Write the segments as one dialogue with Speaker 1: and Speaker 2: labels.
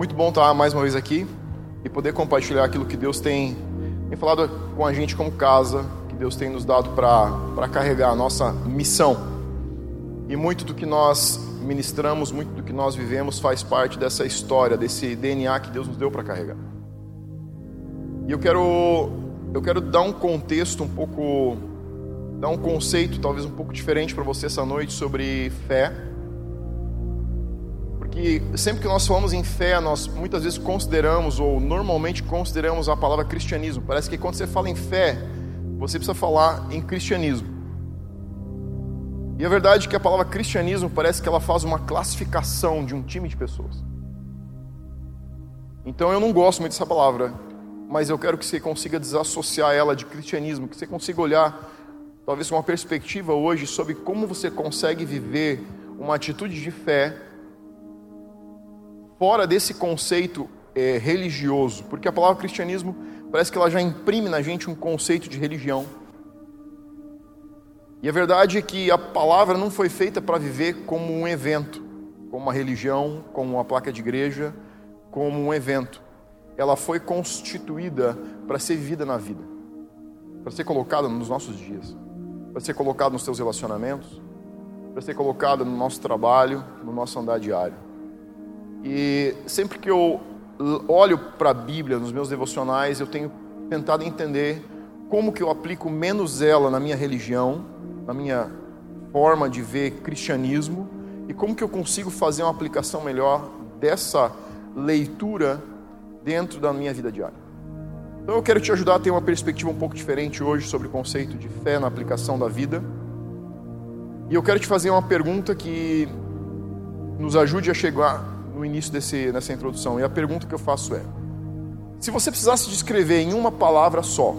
Speaker 1: muito bom estar mais uma vez aqui e poder compartilhar aquilo que Deus tem, tem falado com a gente como casa, que Deus tem nos dado para carregar a nossa missão. E muito do que nós ministramos, muito do que nós vivemos faz parte dessa história, desse DNA que Deus nos deu para carregar. E eu quero eu quero dar um contexto um pouco dar um conceito talvez um pouco diferente para você essa noite sobre fé que sempre que nós falamos em fé, nós muitas vezes consideramos, ou normalmente consideramos a palavra cristianismo. Parece que quando você fala em fé, você precisa falar em cristianismo. E a verdade é que a palavra cristianismo parece que ela faz uma classificação de um time de pessoas. Então eu não gosto muito dessa palavra, mas eu quero que você consiga desassociar ela de cristianismo, que você consiga olhar, talvez uma perspectiva hoje, sobre como você consegue viver uma atitude de fé fora desse conceito é, religioso, porque a palavra cristianismo parece que ela já imprime na gente um conceito de religião. E a verdade é que a palavra não foi feita para viver como um evento, como uma religião, como uma placa de igreja, como um evento. Ela foi constituída para ser vivida na vida, para ser colocada nos nossos dias, para ser colocada nos seus relacionamentos, para ser colocada no nosso trabalho, no nosso andar diário. E sempre que eu olho para a Bíblia nos meus devocionais, eu tenho tentado entender como que eu aplico menos ela na minha religião, na minha forma de ver cristianismo e como que eu consigo fazer uma aplicação melhor dessa leitura dentro da minha vida diária. Então eu quero te ajudar a ter uma perspectiva um pouco diferente hoje sobre o conceito de fé na aplicação da vida. E eu quero te fazer uma pergunta que nos ajude a chegar no início desse, dessa introdução. E a pergunta que eu faço é: se você precisasse descrever em uma palavra só,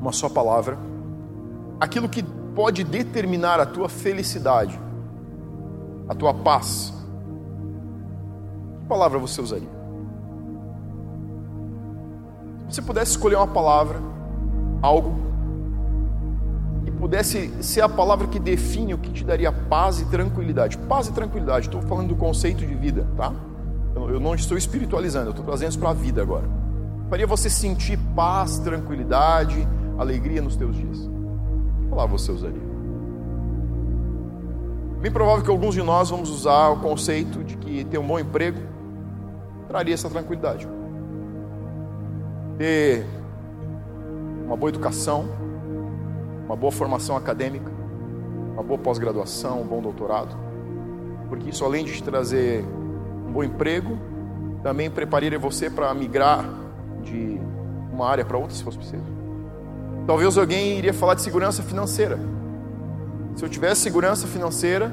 Speaker 1: uma só palavra, aquilo que pode determinar a tua felicidade, a tua paz, que palavra você usaria? Se você pudesse escolher uma palavra, algo pudesse ser a palavra que define o que te daria paz e tranquilidade. Paz e tranquilidade, estou falando do conceito de vida, tá? Eu não estou espiritualizando, eu estou trazendo isso para a vida agora. Faria você sentir paz, tranquilidade, alegria nos teus dias. Que palavra você usaria? Bem provável que alguns de nós vamos usar o conceito de que ter um bom emprego traria essa tranquilidade. Ter uma boa educação, uma boa formação acadêmica, uma boa pós-graduação, um bom doutorado, porque isso além de te trazer um bom emprego, também prepararia você para migrar de uma área para outra, se fosse preciso. Talvez alguém iria falar de segurança financeira. Se eu tivesse segurança financeira,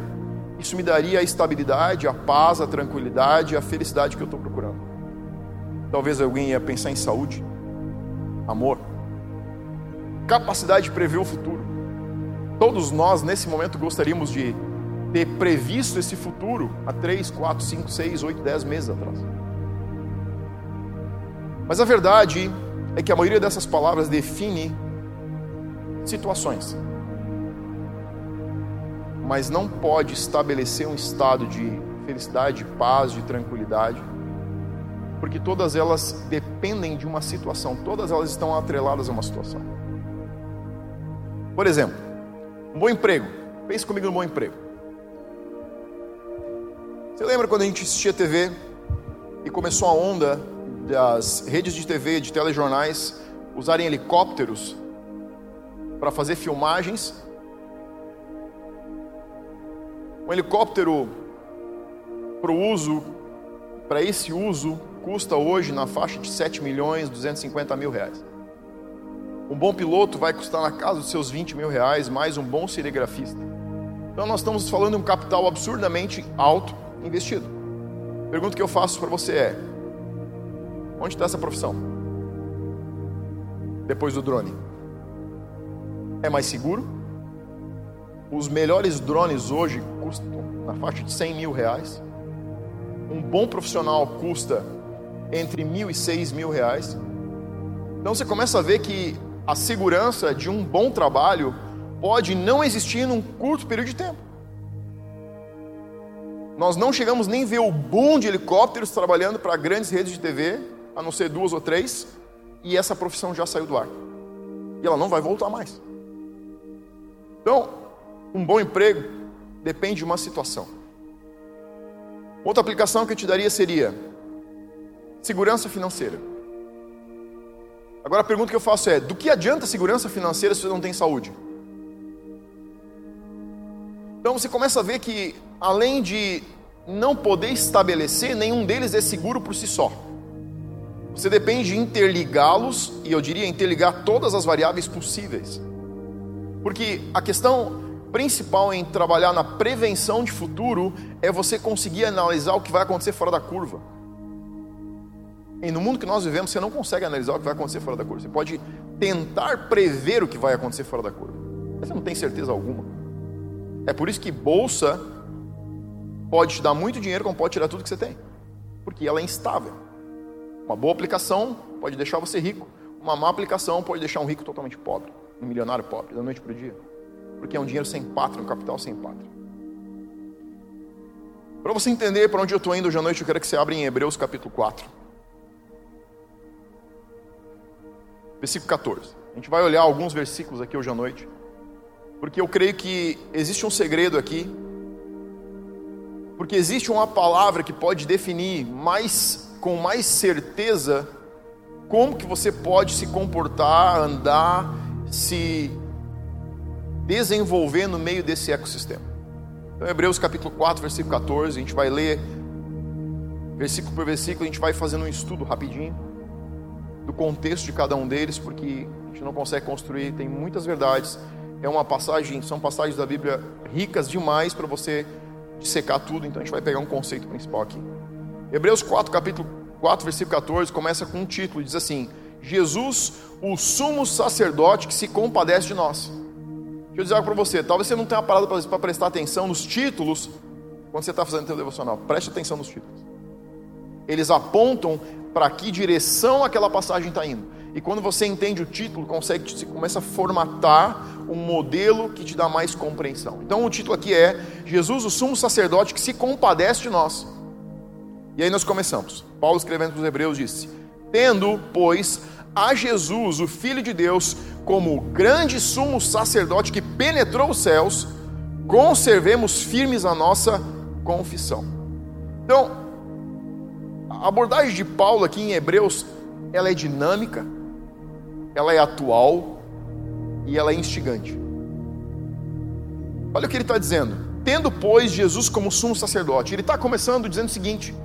Speaker 1: isso me daria a estabilidade, a paz, a tranquilidade, a felicidade que eu estou procurando. Talvez alguém ia pensar em saúde, amor, capacidade de prever o futuro. Todos nós, nesse momento, gostaríamos de ter previsto esse futuro há 3, 4, 5, 6, 8, 10 meses atrás. Mas a verdade é que a maioria dessas palavras define situações, mas não pode estabelecer um estado de felicidade, de paz, de tranquilidade, porque todas elas dependem de uma situação, todas elas estão atreladas a uma situação. Por exemplo, um bom emprego. Pense comigo no bom emprego. Você lembra quando a gente assistia TV e começou a onda das redes de TV, de telejornais, usarem helicópteros para fazer filmagens? Um helicóptero para o uso, para esse uso, custa hoje na faixa de 7 milhões 250 mil reais. Um bom piloto vai custar na casa dos seus 20 mil reais, mais um bom cinegrafista. Então nós estamos falando de um capital absurdamente alto investido. A pergunta que eu faço para você é: onde está essa profissão? Depois do drone. É mais seguro? Os melhores drones hoje custam na faixa de 100 mil reais. Um bom profissional custa entre mil e seis mil reais. Então você começa a ver que a segurança de um bom trabalho pode não existir num curto período de tempo. nós não chegamos nem a ver o boom de helicópteros trabalhando para grandes redes de TV, a não ser duas ou três, e essa profissão já saiu do ar. E ela não vai voltar mais. Então, um bom emprego depende de uma situação. Outra aplicação que eu te daria seria segurança financeira. Agora a pergunta que eu faço é: do que adianta segurança financeira se você não tem saúde? Então você começa a ver que, além de não poder estabelecer, nenhum deles é seguro por si só. Você depende de interligá-los, e eu diria interligar todas as variáveis possíveis. Porque a questão principal em trabalhar na prevenção de futuro é você conseguir analisar o que vai acontecer fora da curva. E no mundo que nós vivemos, você não consegue analisar o que vai acontecer fora da curva. Você pode tentar prever o que vai acontecer fora da curva, mas você não tem certeza alguma. É por isso que bolsa pode te dar muito dinheiro, como pode tirar tudo que você tem, porque ela é instável. Uma boa aplicação pode deixar você rico, uma má aplicação pode deixar um rico totalmente pobre, um milionário pobre, da noite para o dia, porque é um dinheiro sem pátria, um capital sem pátria. Para você entender para onde eu estou indo hoje à noite, eu quero que você abra em Hebreus capítulo 4, versículo 14. A gente vai olhar alguns versículos aqui hoje à noite porque eu creio que existe um segredo aqui, porque existe uma palavra que pode definir mais com mais certeza como que você pode se comportar, andar, se desenvolver no meio desse ecossistema. Então, Hebreus capítulo 4, versículo 14, a gente vai ler versículo por versículo, a gente vai fazendo um estudo rapidinho do contexto de cada um deles, porque a gente não consegue construir, tem muitas verdades é uma passagem, são passagens da Bíblia ricas demais para você secar tudo, então a gente vai pegar um conceito principal aqui. Hebreus 4, capítulo 4, versículo 14, começa com um título, diz assim: Jesus, o sumo sacerdote que se compadece de nós. Deixa eu dizer algo para você, talvez você não tenha parado para prestar atenção nos títulos quando você está fazendo seu devocional. Preste atenção nos títulos. Eles apontam para que direção aquela passagem está indo. E quando você entende o título, consegue, você começa a formatar um modelo que te dá mais compreensão. Então o título aqui é Jesus, o sumo sacerdote que se compadece de nós. E aí nós começamos. Paulo escrevendo para os Hebreus disse: Tendo, pois, a Jesus, o Filho de Deus, como grande sumo sacerdote que penetrou os céus, conservemos firmes a nossa confissão. Então, a abordagem de Paulo aqui em Hebreus, ela é dinâmica, ela é atual e ela é instigante. Olha o que ele está dizendo. Tendo, pois, Jesus como sumo sacerdote, ele está começando dizendo o seguinte: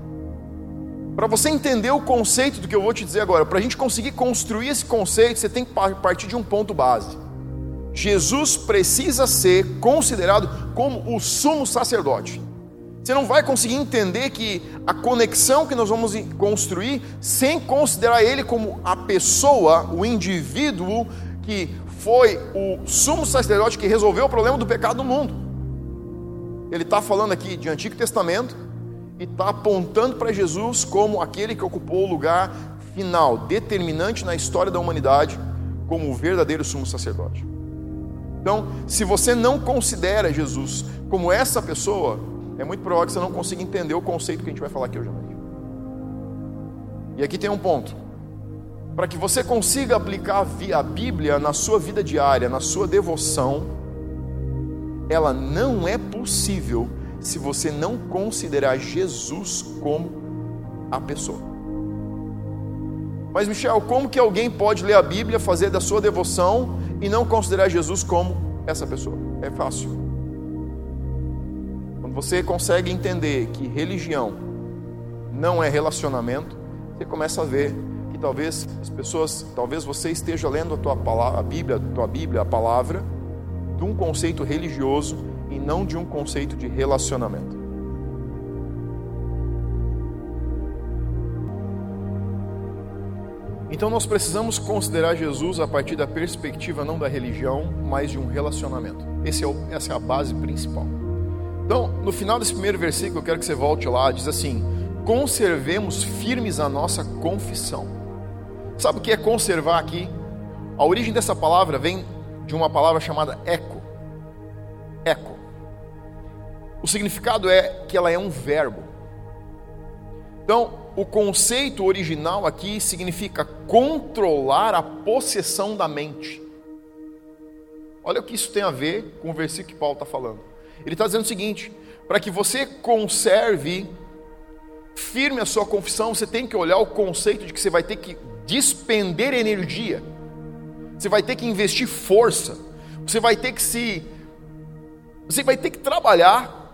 Speaker 1: para você entender o conceito do que eu vou te dizer agora, para a gente conseguir construir esse conceito, você tem que partir de um ponto base. Jesus precisa ser considerado como o sumo sacerdote. Você não vai conseguir entender que a conexão que nós vamos construir sem considerar ele como a pessoa, o indivíduo que foi o sumo sacerdote que resolveu o problema do pecado do mundo. Ele está falando aqui de Antigo Testamento e está apontando para Jesus como aquele que ocupou o lugar final, determinante na história da humanidade, como o verdadeiro sumo sacerdote. Então, se você não considera Jesus como essa pessoa, é muito provável que você não consiga entender o conceito que a gente vai falar aqui hoje à noite. E aqui tem um ponto. Para que você consiga aplicar a Bíblia na sua vida diária, na sua devoção, ela não é possível se você não considerar Jesus como a pessoa. Mas, Michel, como que alguém pode ler a Bíblia, fazer da sua devoção e não considerar Jesus como essa pessoa? É fácil você consegue entender que religião não é relacionamento, você começa a ver que talvez as pessoas, talvez você esteja lendo a tua palavra, a Bíblia, a tua Bíblia, a palavra, de um conceito religioso e não de um conceito de relacionamento. Então nós precisamos considerar Jesus a partir da perspectiva não da religião, mas de um relacionamento. É o, essa é a base principal. Então, no final desse primeiro versículo, eu quero que você volte lá, diz assim: conservemos firmes a nossa confissão. Sabe o que é conservar aqui? A origem dessa palavra vem de uma palavra chamada eco. Eco. o significado é que ela é um verbo. Então, o conceito original aqui significa controlar a possessão da mente. Olha o que isso tem a ver com o versículo que Paulo está falando. Ele está dizendo o seguinte: para que você conserve firme a sua confissão, você tem que olhar o conceito de que você vai ter que despender energia, você vai ter que investir força, você vai ter que se. Você vai ter que trabalhar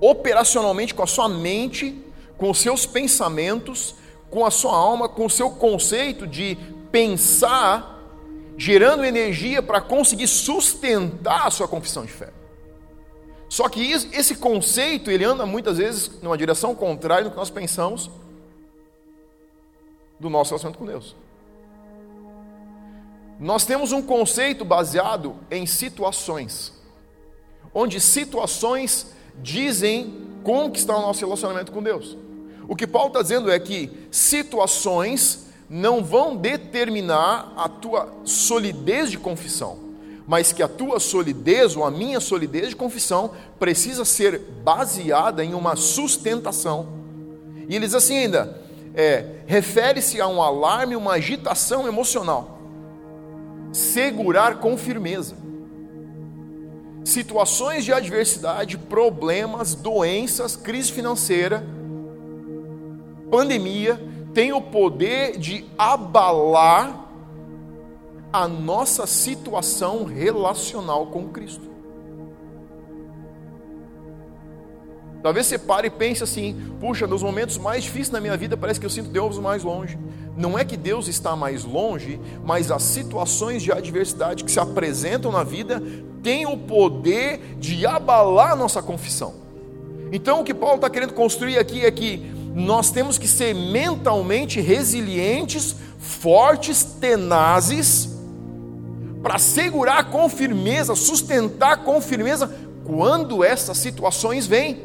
Speaker 1: operacionalmente com a sua mente, com os seus pensamentos, com a sua alma, com o seu conceito de pensar, gerando energia para conseguir sustentar a sua confissão de fé. Só que esse conceito, ele anda muitas vezes numa direção contrária do que nós pensamos do nosso relacionamento com Deus. Nós temos um conceito baseado em situações, onde situações dizem como que está o nosso relacionamento com Deus. O que Paulo está dizendo é que situações não vão determinar a tua solidez de confissão, mas que a tua solidez ou a minha solidez de confissão precisa ser baseada em uma sustentação. E ele diz assim ainda, é, refere-se a um alarme, uma agitação emocional. Segurar com firmeza. Situações de adversidade, problemas, doenças, crise financeira, pandemia, têm o poder de abalar a nossa situação relacional com Cristo. Talvez você pare e pense assim: puxa, nos momentos mais difíceis da minha vida parece que eu sinto Deus mais longe. Não é que Deus está mais longe, mas as situações de adversidade que se apresentam na vida têm o poder de abalar a nossa confissão. Então o que Paulo está querendo construir aqui é que nós temos que ser mentalmente resilientes, fortes, tenazes, para segurar com firmeza, sustentar com firmeza quando essas situações vêm.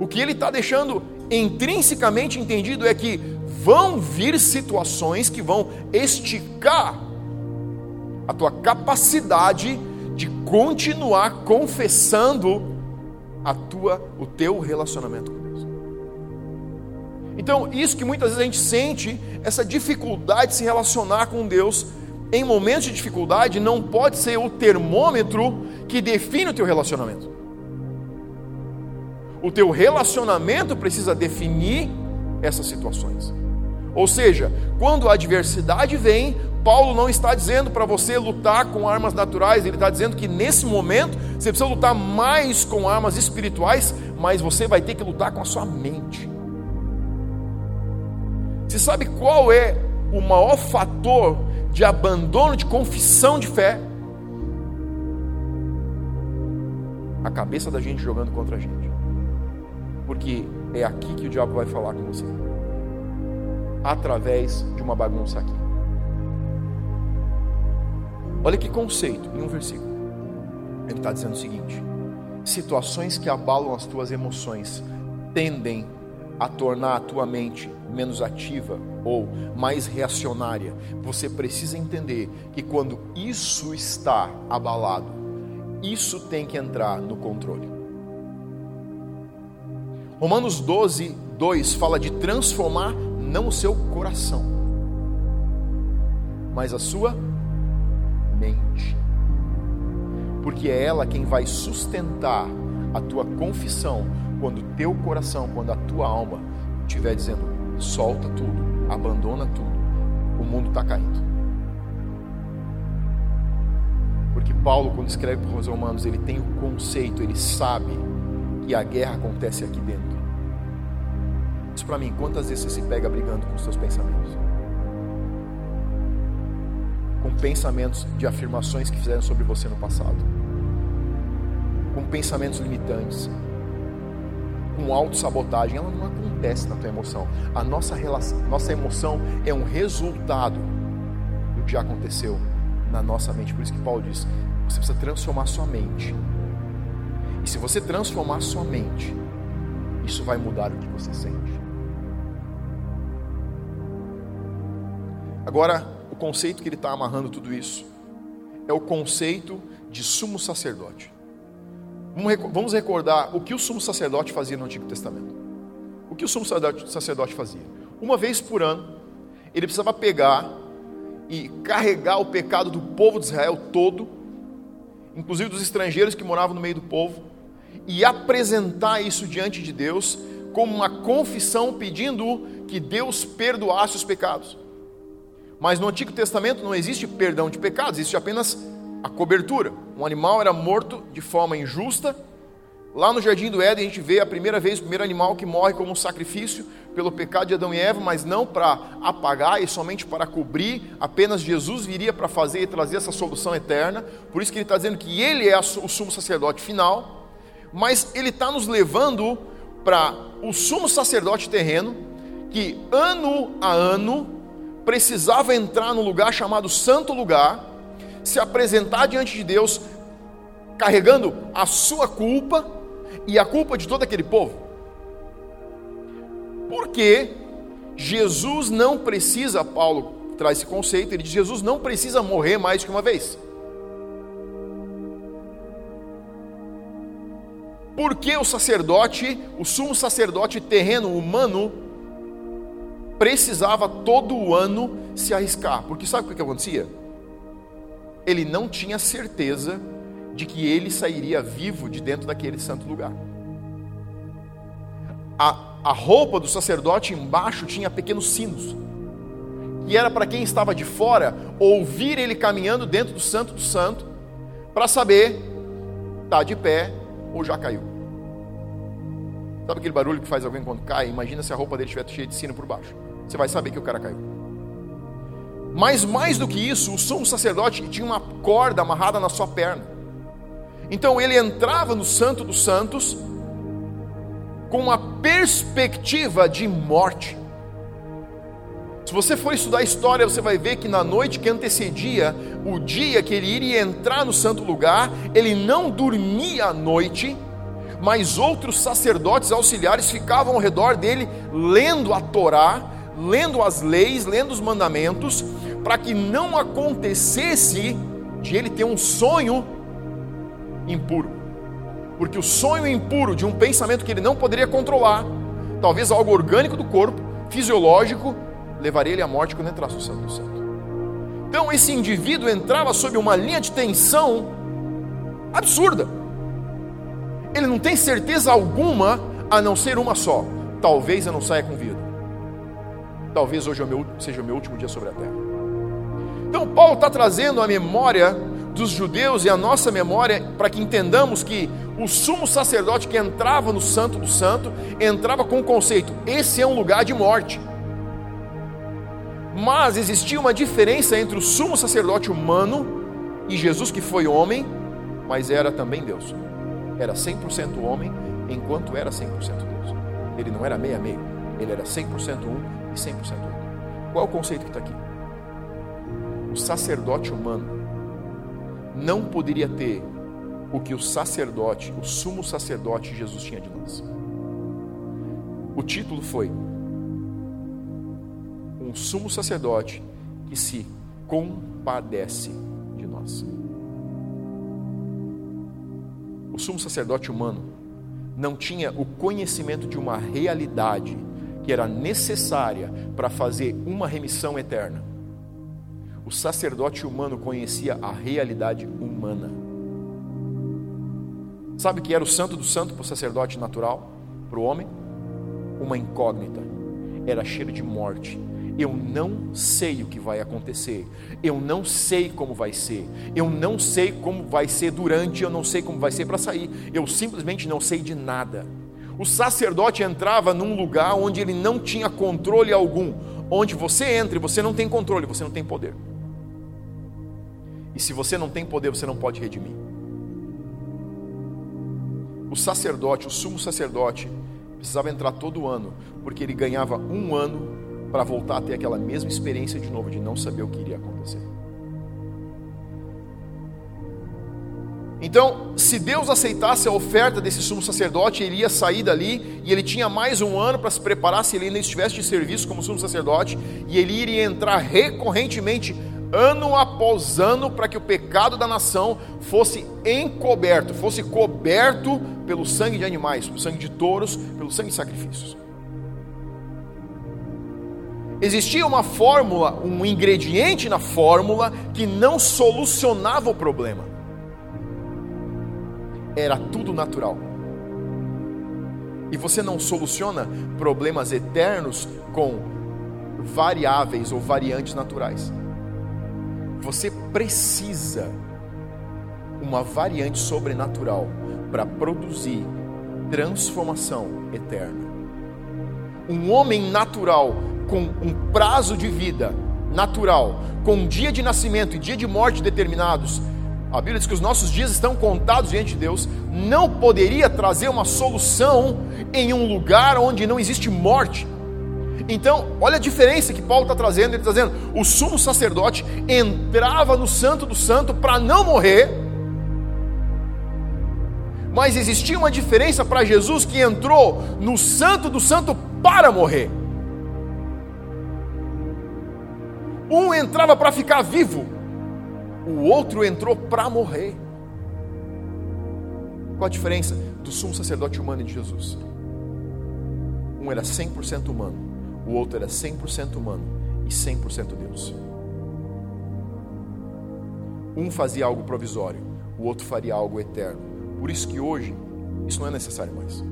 Speaker 1: O que ele está deixando intrinsecamente entendido é que vão vir situações que vão esticar a tua capacidade de continuar confessando a tua, o teu relacionamento com Deus. Então, isso que muitas vezes a gente sente, essa dificuldade de se relacionar com Deus, em momentos de dificuldade, não pode ser o termômetro que define o teu relacionamento. O teu relacionamento precisa definir essas situações. Ou seja, quando a adversidade vem, Paulo não está dizendo para você lutar com armas naturais, ele está dizendo que nesse momento você precisa lutar mais com armas espirituais, mas você vai ter que lutar com a sua mente. Você sabe qual é o maior fator de abandono de confissão de fé? A cabeça da gente jogando contra a gente porque é aqui que o diabo vai falar com você através de uma bagunça aqui. Olha que conceito em um versículo. Ele está dizendo o seguinte: situações que abalam as tuas emoções tendem a tornar a tua mente menos ativa ou mais reacionária. Você precisa entender que quando isso está abalado, isso tem que entrar no controle. Romanos 12, 2 fala de transformar não o seu coração, mas a sua mente. Porque é ela quem vai sustentar a tua confissão quando teu coração, quando a tua alma estiver dizendo: solta tudo, abandona tudo, o mundo está caindo. Porque Paulo, quando escreve para os Romanos, ele tem o conceito, ele sabe que a guerra acontece aqui dentro. Diz para mim, quantas vezes você se pega brigando com os seus pensamentos? Com pensamentos de afirmações que fizeram sobre você no passado. Com pensamentos limitantes. Com autossabotagem. Ela não acontece na tua emoção. A nossa, relação, nossa emoção é um resultado do que já aconteceu na nossa mente. Por isso que Paulo diz: você precisa transformar sua mente e se você transformar sua mente, isso vai mudar o que você sente. Agora, o conceito que ele está amarrando tudo isso é o conceito de sumo sacerdote. Vamos recordar o que o sumo sacerdote fazia no Antigo Testamento. O que o sumo sacerdote fazia? Uma vez por ano, ele precisava pegar e carregar o pecado do povo de Israel todo, inclusive dos estrangeiros que moravam no meio do povo, e apresentar isso diante de Deus como uma confissão pedindo que Deus perdoasse os pecados. Mas no Antigo Testamento não existe perdão de pecados, existe apenas a cobertura. Um animal era morto de forma injusta. Lá no jardim do Éden a gente vê a primeira vez o primeiro animal que morre como um sacrifício pelo pecado de Adão e Eva, mas não para apagar e somente para cobrir. Apenas Jesus viria para fazer e trazer essa solução eterna. Por isso que ele está dizendo que ele é o sumo sacerdote final. Mas ele está nos levando para o sumo sacerdote terreno, que ano a ano precisava entrar no lugar chamado Santo Lugar se apresentar diante de Deus carregando a sua culpa e a culpa de todo aquele povo. Porque Jesus não precisa, Paulo traz esse conceito, ele diz: Jesus não precisa morrer mais que uma vez. Porque o sacerdote, o sumo sacerdote terreno humano, precisava todo ano se arriscar. Porque sabe o que acontecia? Ele não tinha certeza de que ele sairia vivo de dentro daquele santo lugar. A, a roupa do sacerdote embaixo tinha pequenos sinos, que era para quem estava de fora ouvir ele caminhando dentro do santo do santo, para saber está de pé ou já caiu. Sabe aquele barulho que faz alguém quando cai? Imagina se a roupa dele estiver cheia de sino por baixo. Você vai saber que o cara caiu. Mas mais do que isso, o sumo sacerdote tinha uma corda amarrada na sua perna. Então ele entrava no Santo dos Santos com uma perspectiva de morte. Se você for estudar a história, você vai ver que na noite que antecedia o dia que ele iria entrar no santo lugar, ele não dormia à noite, mas outros sacerdotes auxiliares ficavam ao redor dele lendo a Torá, lendo as leis, lendo os mandamentos, para que não acontecesse de ele ter um sonho impuro. Porque o sonho impuro de um pensamento que ele não poderia controlar, talvez algo orgânico do corpo, fisiológico, levaria ele à morte quando entrasse no Santo Santo. Então esse indivíduo entrava sob uma linha de tensão absurda. Ele não tem certeza alguma a não ser uma só. Talvez eu não saia com vida. Talvez hoje seja o meu último dia sobre a terra. Então, Paulo está trazendo a memória dos judeus e a nossa memória para que entendamos que o sumo sacerdote que entrava no Santo do Santo entrava com o conceito: esse é um lugar de morte. Mas existia uma diferença entre o sumo sacerdote humano e Jesus, que foi homem, mas era também Deus. Era 100% homem, enquanto era 100% Deus. Ele não era meia-meio, ele era 100% um e 100% outro. Qual é o conceito que está aqui? O sacerdote humano não poderia ter o que o sacerdote, o sumo sacerdote Jesus tinha de nós. O título foi um sumo sacerdote que se compadece de nós. O sumo sacerdote humano não tinha o conhecimento de uma realidade que era necessária para fazer uma remissão eterna o sacerdote humano conhecia a realidade humana. Sabe o que era o santo do santo para o sacerdote natural, para o homem? Uma incógnita. Era cheiro de morte. Eu não sei o que vai acontecer. Eu não sei como vai ser. Eu não sei como vai ser durante. Eu não sei como vai ser para sair. Eu simplesmente não sei de nada. O sacerdote entrava num lugar onde ele não tinha controle algum. Onde você entra e você não tem controle, você não tem poder. E se você não tem poder, você não pode redimir. O sacerdote, o sumo sacerdote, precisava entrar todo ano, porque ele ganhava um ano para voltar a ter aquela mesma experiência de novo, de não saber o que iria acontecer. Então, se Deus aceitasse a oferta desse sumo sacerdote, ele ia sair dali e ele tinha mais um ano para se preparar se ele ainda estivesse de serviço como sumo sacerdote, e ele iria entrar recorrentemente ano após ano, para que o pecado da nação fosse encoberto, fosse coberto pelo sangue de animais, pelo sangue de touros, pelo sangue de sacrifícios. Existia uma fórmula, um ingrediente na fórmula que não solucionava o problema. Era tudo natural. E você não soluciona problemas eternos com variáveis ou variantes naturais. Você precisa uma variante sobrenatural para produzir transformação eterna. Um homem natural com um prazo de vida natural, com um dia de nascimento e dia de morte determinados, a Bíblia diz que os nossos dias estão contados diante de Deus, não poderia trazer uma solução em um lugar onde não existe morte. Então, olha a diferença que Paulo está trazendo. Ele está dizendo: o sumo sacerdote entrava no Santo do Santo para não morrer, mas existia uma diferença para Jesus que entrou no Santo do Santo para morrer. Um entrava para ficar vivo, o outro entrou para morrer. Qual a diferença do sumo sacerdote humano e de Jesus? Um era 100% humano, o outro era 100% humano e 100% Deus. Um fazia algo provisório, o outro faria algo eterno. Por isso que hoje isso não é necessário mais.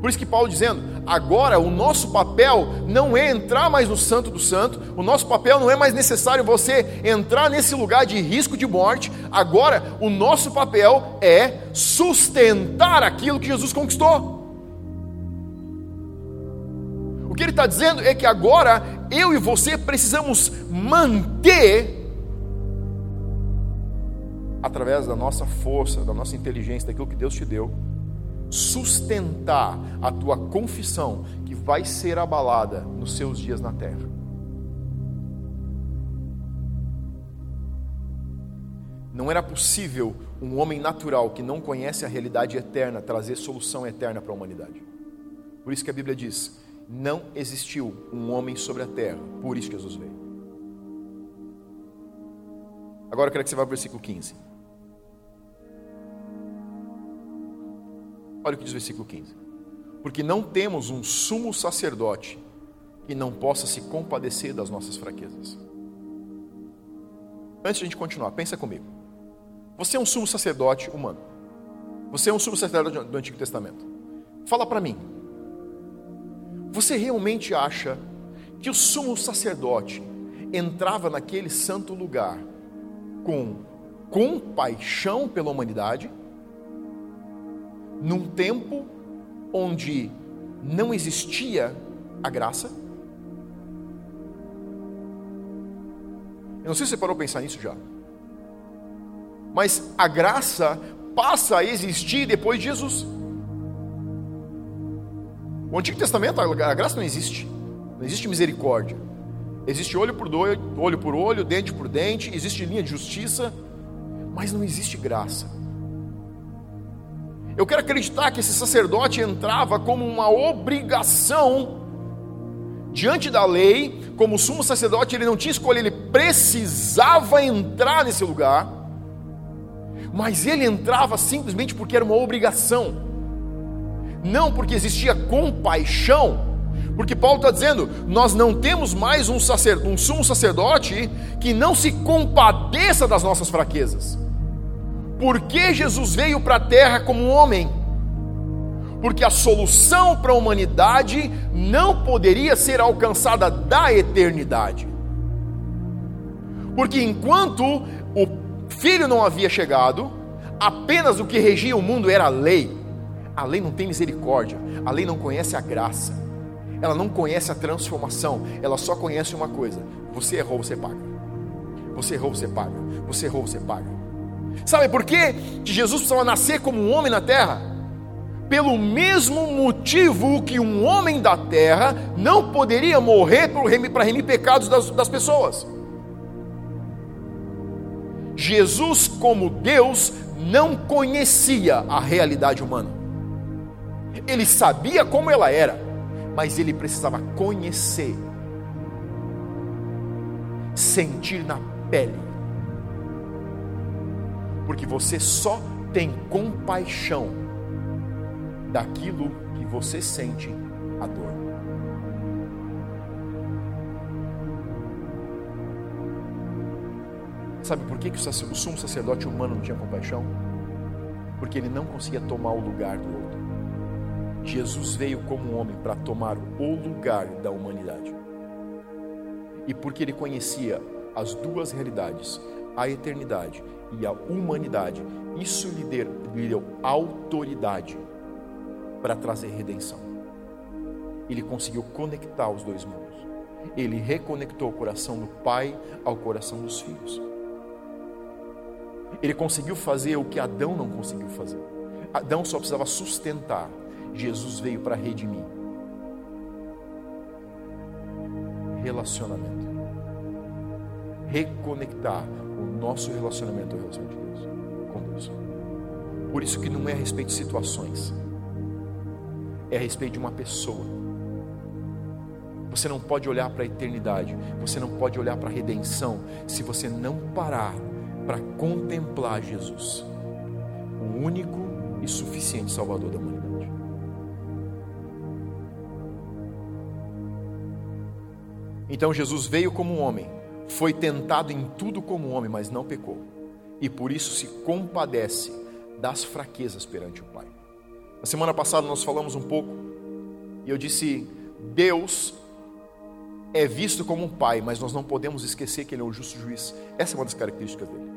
Speaker 1: Por isso que Paulo dizendo, agora o nosso papel não é entrar mais no santo do santo, o nosso papel não é mais necessário você entrar nesse lugar de risco de morte, agora o nosso papel é sustentar aquilo que Jesus conquistou. Ele está dizendo é que agora eu e você precisamos manter através da nossa força, da nossa inteligência, daquilo que Deus te deu, sustentar a tua confissão que vai ser abalada nos seus dias na terra. Não era possível um homem natural que não conhece a realidade eterna trazer solução eterna para a humanidade. Por isso que a Bíblia diz: não existiu um homem sobre a terra, por isso Jesus veio. Agora eu quero que você vá para o versículo 15. Olha o que diz o versículo 15: Porque não temos um sumo sacerdote que não possa se compadecer das nossas fraquezas. Antes de a gente continuar, pensa comigo. Você é um sumo sacerdote humano. Você é um sumo sacerdote do Antigo Testamento. Fala para mim. Você realmente acha que o sumo sacerdote entrava naquele santo lugar com compaixão pela humanidade? num tempo onde não existia a graça? Eu não sei se você parou para pensar nisso já. Mas a graça passa a existir depois de Jesus. O Antigo Testamento, a graça não existe. Não existe misericórdia. Existe olho por olho, olho por olho, dente por dente, existe linha de justiça, mas não existe graça. Eu quero acreditar que esse sacerdote entrava como uma obrigação diante da lei, como sumo sacerdote, ele não tinha escolha, ele precisava entrar nesse lugar, mas ele entrava simplesmente porque era uma obrigação, não porque existia compaixão, porque Paulo está dizendo: nós não temos mais um, sacerdote, um sumo sacerdote que não se compadeça das nossas fraquezas. Por que Jesus veio para a terra como um homem? Porque a solução para a humanidade não poderia ser alcançada da eternidade. Porque enquanto o filho não havia chegado, apenas o que regia o mundo era a lei. A lei não tem misericórdia, a lei não conhece a graça, ela não conhece a transformação, ela só conhece uma coisa: você errou, você paga. Você errou, você paga. Você errou, você paga. Sabe por quê? que Jesus precisava nascer como um homem na terra? Pelo mesmo motivo que um homem da terra não poderia morrer para remir pecados das, das pessoas. Jesus, como Deus, não conhecia a realidade humana. Ele sabia como ela era, mas ele precisava conhecer, sentir na pele. Porque você só tem compaixão daquilo que você sente a dor. Sabe por que, que o sumo sacerdote humano não tinha compaixão? Porque ele não conseguia tomar o lugar do outro. Jesus veio como homem para tomar o lugar da humanidade. E porque ele conhecia as duas realidades, a eternidade e a humanidade, isso lhe deu, lhe deu autoridade para trazer redenção. Ele conseguiu conectar os dois mundos. Ele reconectou o coração do pai ao coração dos filhos. Ele conseguiu fazer o que Adão não conseguiu fazer. Adão só precisava sustentar. Jesus veio para redimir. Relacionamento. Reconectar o nosso relacionamento ao relacionamento de Deus, com Deus. Por isso que não é a respeito de situações. É a respeito de uma pessoa. Você não pode olhar para a eternidade, você não pode olhar para a redenção se você não parar para contemplar Jesus, o único e suficiente Salvador da humanidade. Então Jesus veio como um homem, foi tentado em tudo como um homem, mas não pecou, e por isso se compadece das fraquezas perante o Pai. Na semana passada nós falamos um pouco, e eu disse: Deus é visto como um pai, mas nós não podemos esquecer que ele é o justo juiz. Essa é uma das características dele.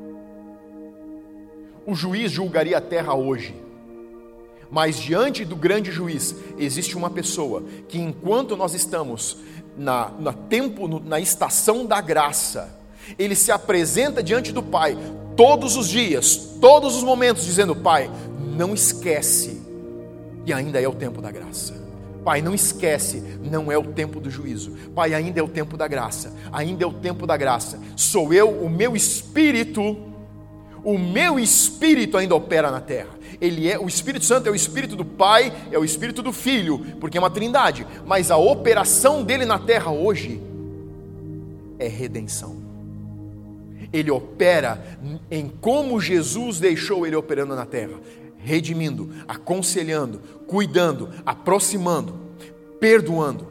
Speaker 1: O juiz julgaria a terra hoje. Mas diante do grande juiz existe uma pessoa que, enquanto nós estamos na, na tempo, na estação da graça, ele se apresenta diante do Pai todos os dias, todos os momentos, dizendo: Pai, não esquece que ainda é o tempo da graça. Pai, não esquece, não é o tempo do juízo. Pai, ainda é o tempo da graça. Ainda é o tempo da graça. Sou eu, o meu espírito o meu espírito ainda opera na terra. Ele é o Espírito Santo é o espírito do Pai, é o espírito do Filho, porque é uma trindade, mas a operação dele na terra hoje é redenção. Ele opera em como Jesus deixou ele operando na terra, redimindo, aconselhando, cuidando, aproximando, perdoando.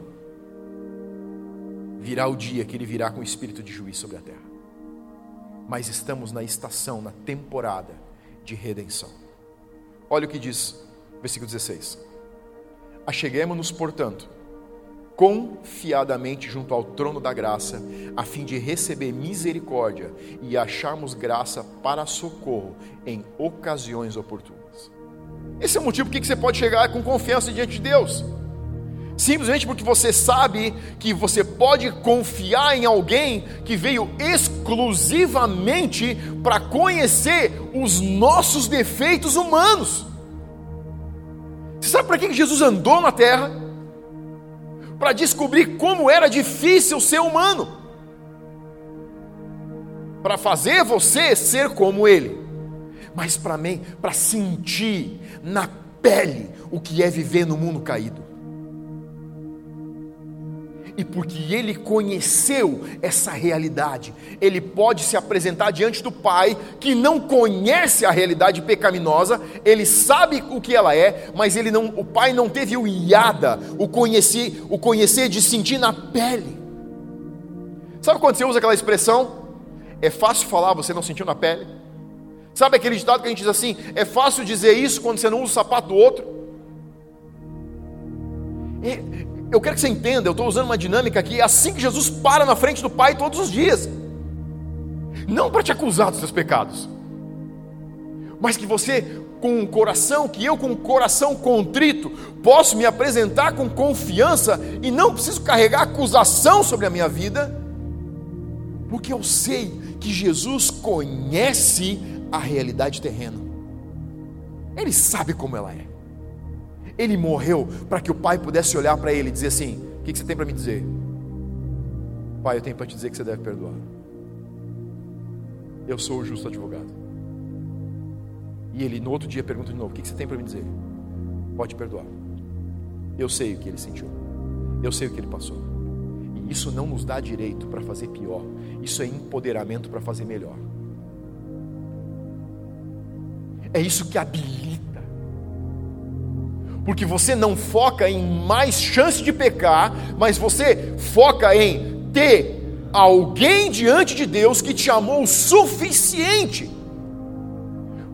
Speaker 1: Virá o dia que ele virá com o espírito de juízo sobre a terra mas estamos na estação, na temporada de redenção. Olha o que diz, versículo 16: Acheguemos-nos, portanto, confiadamente junto ao trono da graça, a fim de receber misericórdia e acharmos graça para socorro em ocasiões oportunas. Esse é o motivo que você pode chegar com confiança diante de Deus simplesmente porque você sabe que você pode confiar em alguém que veio exclusivamente para conhecer os nossos defeitos humanos. Você sabe para que Jesus andou na terra? Para descobrir como era difícil ser humano, para fazer você ser como Ele, mas para mim, para sentir na pele o que é viver no mundo caído e porque ele conheceu essa realidade, ele pode se apresentar diante do Pai, que não conhece a realidade pecaminosa, ele sabe o que ela é, mas ele não, o Pai não teve o iada, o conhecer, o conhecer de sentir na pele. Sabe quando você usa aquela expressão? É fácil falar, você não sentiu na pele. Sabe aquele ditado que a gente diz assim? É fácil dizer isso quando você não usa o sapato do outro. Eu quero que você entenda, eu estou usando uma dinâmica aqui, é assim que Jesus para na frente do Pai todos os dias. Não para te acusar dos seus pecados, mas que você, com um coração, que eu com um coração contrito, posso me apresentar com confiança e não preciso carregar acusação sobre a minha vida, porque eu sei que Jesus conhece a realidade terrena. Ele sabe como ela é. Ele morreu para que o pai pudesse olhar para ele e dizer assim: O que, você tem para me dizer? Pai, eu tenho para te dizer que você deve perdoar. Eu sou o justo advogado. E ele no outro dia pergunta de novo: O que, você tem para me dizer? Pode perdoar. Eu sei o que ele sentiu. Eu sei o que ele passou. E isso não nos dá direito para fazer pior. Isso é empoderamento para fazer melhor. É isso que habilita. Porque você não foca em mais chance de pecar, mas você foca em ter alguém diante de Deus que te amou o suficiente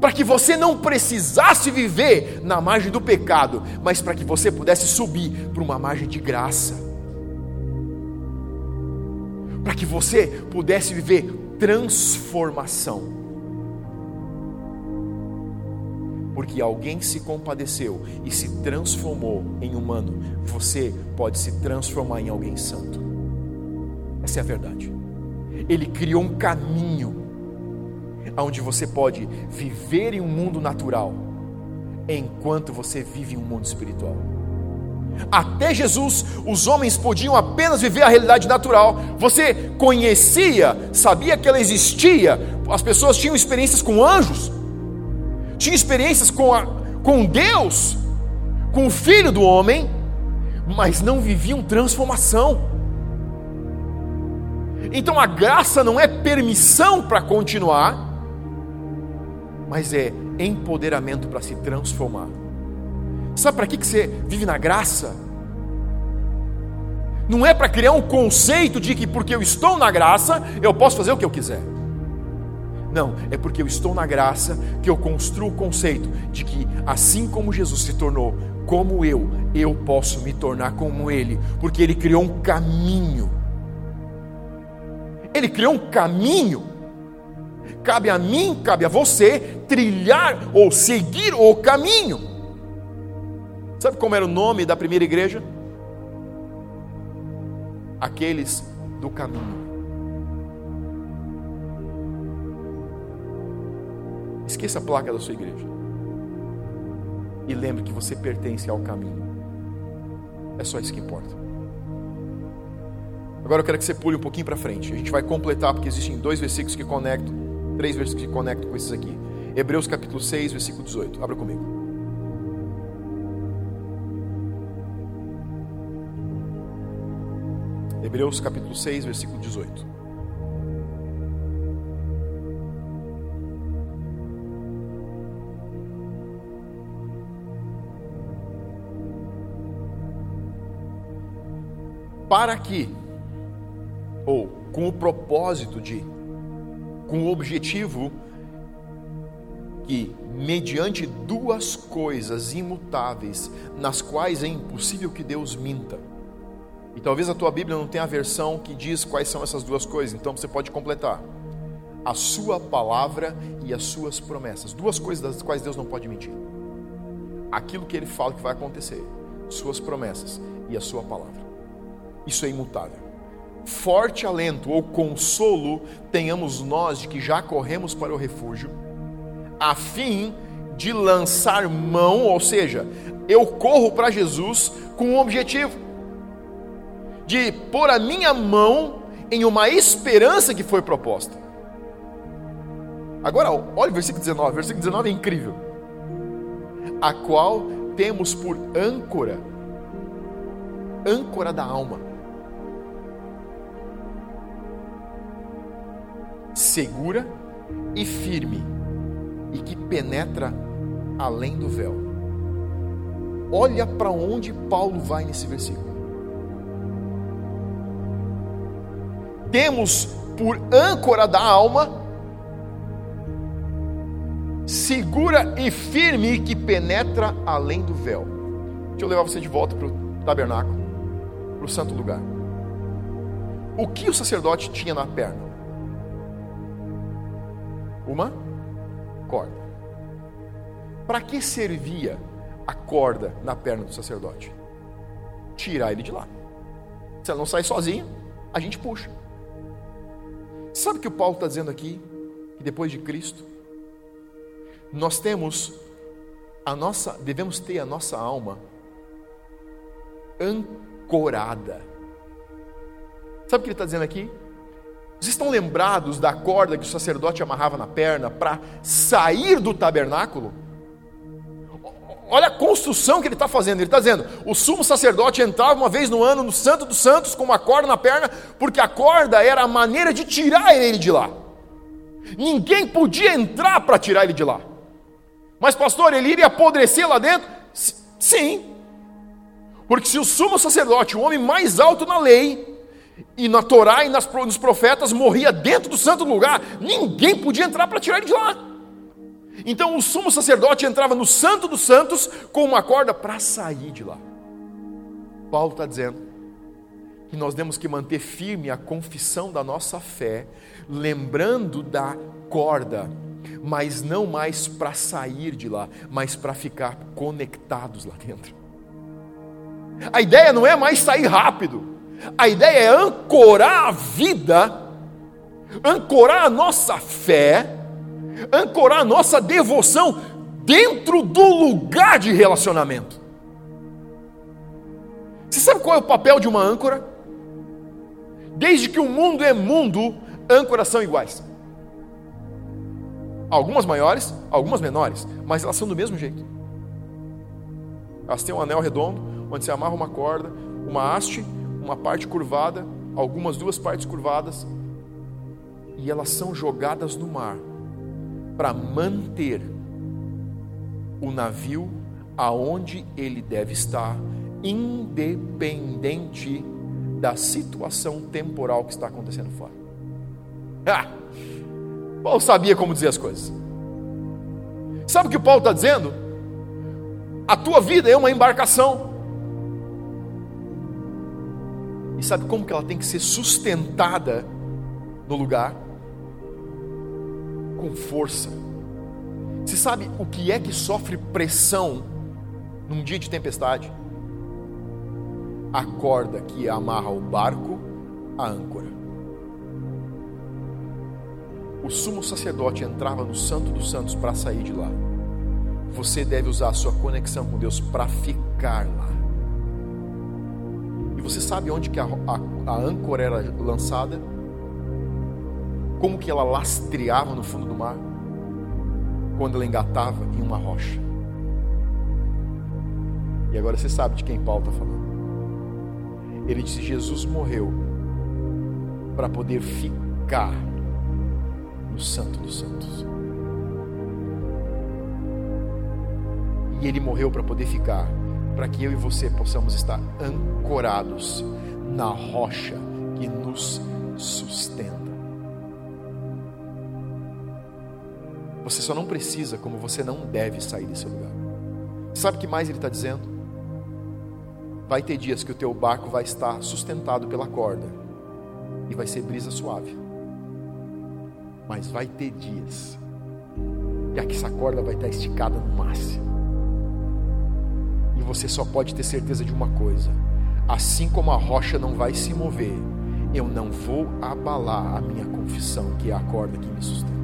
Speaker 1: para que você não precisasse viver na margem do pecado, mas para que você pudesse subir para uma margem de graça. Para que você pudesse viver transformação. Porque alguém se compadeceu e se transformou em humano, você pode se transformar em alguém santo. Essa é a verdade. Ele criou um caminho onde você pode viver em um mundo natural, enquanto você vive em um mundo espiritual. Até Jesus, os homens podiam apenas viver a realidade natural. Você conhecia, sabia que ela existia. As pessoas tinham experiências com anjos, tinham experiências com, a, com Deus, com o Filho do homem, mas não viviam transformação. Então a graça não é permissão para continuar, mas é empoderamento para se transformar. Sabe para que, que você vive na graça? Não é para criar um conceito de que porque eu estou na graça, eu posso fazer o que eu quiser. Não, é porque eu estou na graça que eu construo o conceito de que assim como Jesus se tornou como eu, eu posso me tornar como Ele, porque Ele criou um caminho ele criou um caminho. Cabe a mim, cabe a você trilhar ou seguir o caminho. Sabe como era o nome da primeira igreja? Aqueles do caminho. Esqueça a placa da sua igreja. E lembre que você pertence ao caminho. É só isso que importa. Agora eu quero que você pule um pouquinho para frente. A gente vai completar, porque existem dois versículos que conectam, três versículos que conectam com esses aqui. Hebreus capítulo 6, versículo 18. Abra comigo. Hebreus capítulo 6, versículo 18. Para que ou com o propósito de, com o objetivo que, mediante duas coisas imutáveis, nas quais é impossível que Deus minta. E talvez a tua Bíblia não tenha a versão que diz quais são essas duas coisas, então você pode completar. A sua palavra e as suas promessas. Duas coisas das quais Deus não pode mentir. Aquilo que ele fala que vai acontecer, suas promessas e a sua palavra. Isso é imutável forte alento ou consolo tenhamos nós de que já corremos para o refúgio, a fim de lançar mão, ou seja, eu corro para Jesus com um objetivo de pôr a minha mão em uma esperança que foi proposta. Agora, olha o versículo 19, o versículo 19 é incrível. A qual temos por âncora, âncora da alma segura e firme e que penetra além do véu. Olha para onde Paulo vai nesse versículo. Temos por âncora da alma segura e firme que penetra além do véu. Deixa eu levar você de volta para o tabernáculo, para o santo lugar. O que o sacerdote tinha na perna? Uma corda. Para que servia a corda na perna do sacerdote? Tirar ele de lá. Se ela não sai sozinha, a gente puxa. Sabe o que o Paulo está dizendo aqui? Que depois de Cristo, nós temos a nossa, devemos ter a nossa alma ancorada. Sabe o que ele está dizendo aqui? Vocês estão lembrados da corda que o sacerdote amarrava na perna para sair do tabernáculo? olha a construção que ele está fazendo. Ele está dizendo: o sumo sacerdote entrava uma vez no ano no Santo dos Santos com uma corda na perna, porque a corda era a maneira de tirar ele de lá. Ninguém podia entrar para tirar ele de lá. Mas, pastor, ele iria apodrecer lá dentro? Sim. Porque se o sumo sacerdote, o homem mais alto na lei, e na Torá e nas, nos profetas, morria dentro do santo lugar, ninguém podia entrar para tirar ele de lá. Então o sumo sacerdote entrava no santo dos santos com uma corda para sair de lá. Paulo está dizendo que nós temos que manter firme a confissão da nossa fé, lembrando da corda, mas não mais para sair de lá, mas para ficar conectados lá dentro. A ideia não é mais sair rápido, a ideia é ancorar a vida, ancorar a nossa fé, ancorar a nossa devoção dentro do lugar de relacionamento. Você sabe qual é o papel de uma âncora? Desde que o mundo é mundo, âncoras são iguais. Algumas maiores, algumas menores, mas elas são do mesmo jeito. Elas têm um anel redondo, onde se amarra uma corda, uma haste uma parte curvada, algumas duas partes curvadas, e elas são jogadas no mar para manter o navio aonde ele deve estar, independente da situação temporal que está acontecendo fora. Ah, Paulo sabia como dizer as coisas. Sabe o que Paulo está dizendo? A tua vida é uma embarcação. E sabe como que ela tem que ser sustentada no lugar? Com força. Você sabe o que é que sofre pressão num dia de tempestade? A corda que amarra o barco à âncora. O sumo sacerdote entrava no Santo dos Santos para sair de lá. Você deve usar a sua conexão com Deus para ficar lá. E você sabe onde que a, a, a âncora era lançada? Como que ela lastreava no fundo do mar? Quando ela engatava em uma rocha. E agora você sabe de quem Paulo está falando. Ele disse: Jesus morreu para poder ficar no Santo dos Santos. E ele morreu para poder ficar para que eu e você possamos estar ancorados na rocha que nos sustenta. Você só não precisa, como você não deve sair desse lugar. Sabe o que mais ele está dizendo? Vai ter dias que o teu barco vai estar sustentado pela corda e vai ser brisa suave. Mas vai ter dias que essa corda vai estar esticada no máximo você só pode ter certeza de uma coisa: assim como a rocha não vai se mover, eu não vou abalar a minha confissão, que é a corda que me sustenta.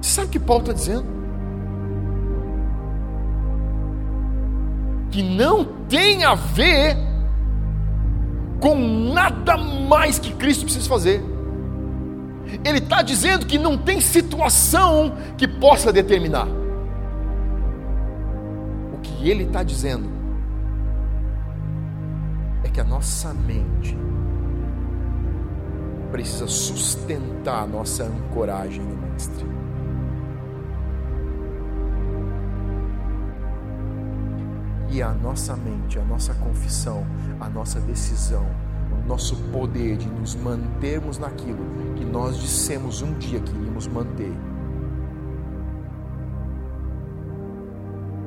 Speaker 1: Você sabe o que Paulo está dizendo? Que não tem a ver com nada mais que Cristo precisa fazer. Ele está dizendo que não tem situação que possa determinar ele está dizendo é que a nossa mente precisa sustentar a nossa ancoragem no Mestre. E a nossa mente, a nossa confissão, a nossa decisão, o nosso poder de nos mantermos naquilo que nós dissemos um dia que iríamos manter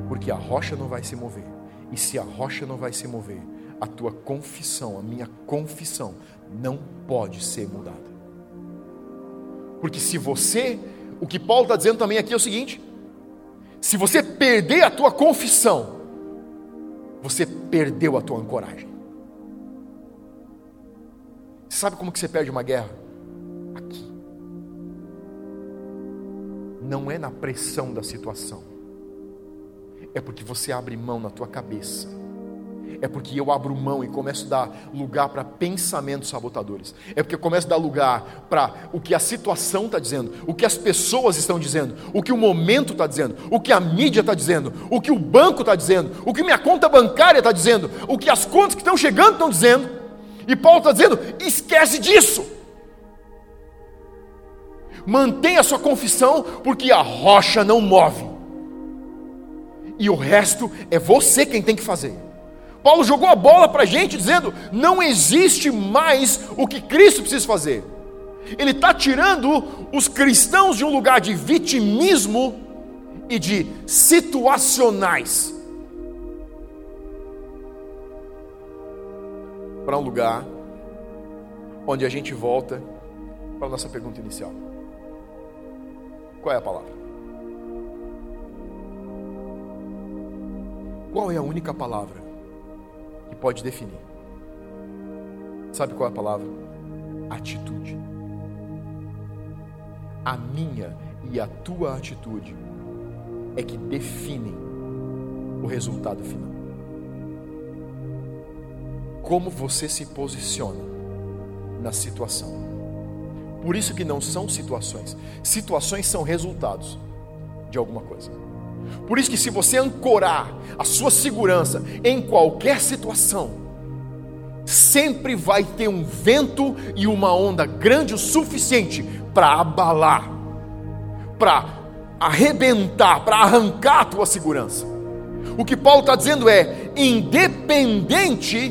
Speaker 1: porque a rocha não vai se mover. E se a rocha não vai se mover, a tua confissão, a minha confissão, não pode ser mudada. Porque se você, o que Paulo está dizendo também aqui é o seguinte: se você perder a tua confissão, você perdeu a tua ancoragem. Sabe como que você perde uma guerra? Aqui. Não é na pressão da situação é porque você abre mão na tua cabeça é porque eu abro mão e começo a dar lugar para pensamentos sabotadores. É porque eu começo a dar lugar para o que a situação está dizendo, o que as pessoas estão dizendo, o que o momento está dizendo, o que a mídia está dizendo, o que o banco está dizendo, o que minha conta bancária está dizendo, o que as contas que estão chegando estão dizendo. E Paulo está dizendo: esquece disso. Mantenha a sua confissão, porque a rocha não move. E o resto é você quem tem que fazer. Paulo jogou a bola para a gente dizendo: não existe mais o que Cristo precisa fazer. Ele está tirando os cristãos de um lugar de vitimismo e de situacionais para um lugar onde a gente volta para a nossa pergunta inicial: qual é a palavra? Qual é a única palavra que pode definir. Sabe qual é a palavra? Atitude. A minha e a tua atitude é que definem o resultado final. Como você se posiciona na situação. Por isso que não são situações. Situações são resultados de alguma coisa. Por isso que se você ancorar a sua segurança em qualquer situação, sempre vai ter um vento e uma onda grande o suficiente para abalar, para arrebentar, para arrancar a tua segurança. O que Paulo está dizendo é: independente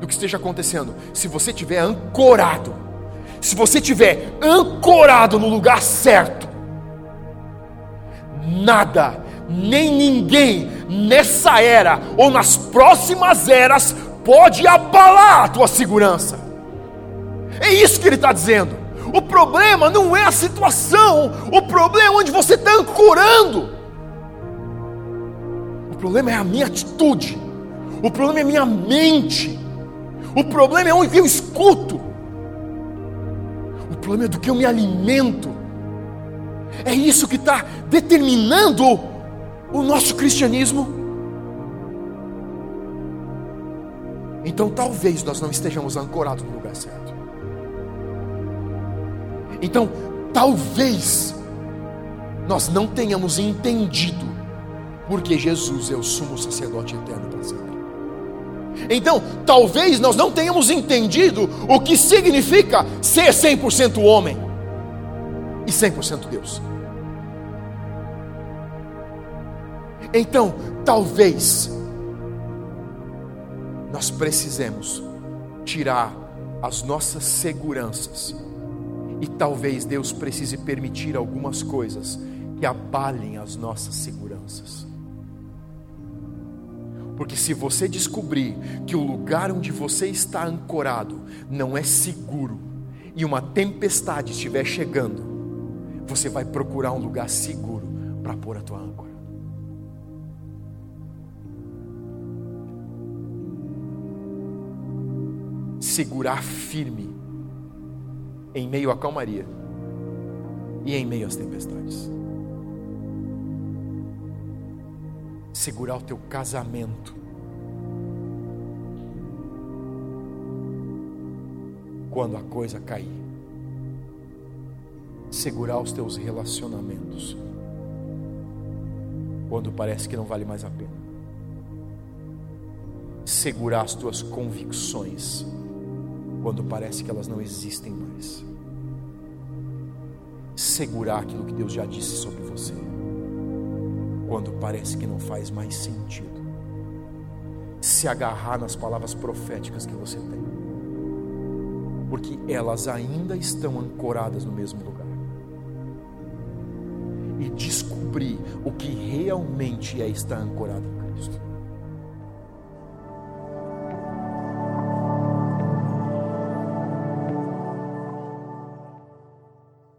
Speaker 1: do que esteja acontecendo, se você estiver ancorado, se você estiver ancorado no lugar certo, nada, nem ninguém nessa era ou nas próximas eras pode abalar a tua segurança. É isso que ele está dizendo. O problema não é a situação, o problema é onde você está ancorando. O problema é a minha atitude, o problema é a minha mente, o problema é onde eu escuto, o problema é do que eu me alimento. É isso que está determinando o nosso cristianismo. Então talvez nós não estejamos ancorados no lugar certo. Então talvez nós não tenhamos entendido porque Jesus é o sumo sacerdote eterno para sempre. Então, talvez nós não tenhamos entendido o que significa ser 100% homem e 100% Deus. Então, talvez nós precisemos tirar as nossas seguranças e talvez Deus precise permitir algumas coisas que abalem as nossas seguranças. Porque se você descobrir que o lugar onde você está ancorado não é seguro e uma tempestade estiver chegando, você vai procurar um lugar seguro para pôr a tua âncora. Segurar firme em meio à calmaria e em meio às tempestades. Segurar o teu casamento. Quando a coisa cair segurar os teus relacionamentos quando parece que não vale mais a pena. Segurar as tuas convicções quando parece que elas não existem mais. Segurar aquilo que Deus já disse sobre você quando parece que não faz mais sentido. Se agarrar nas palavras proféticas que você tem, porque elas ainda estão ancoradas no mesmo lugar e descobrir o que realmente é estar ancorado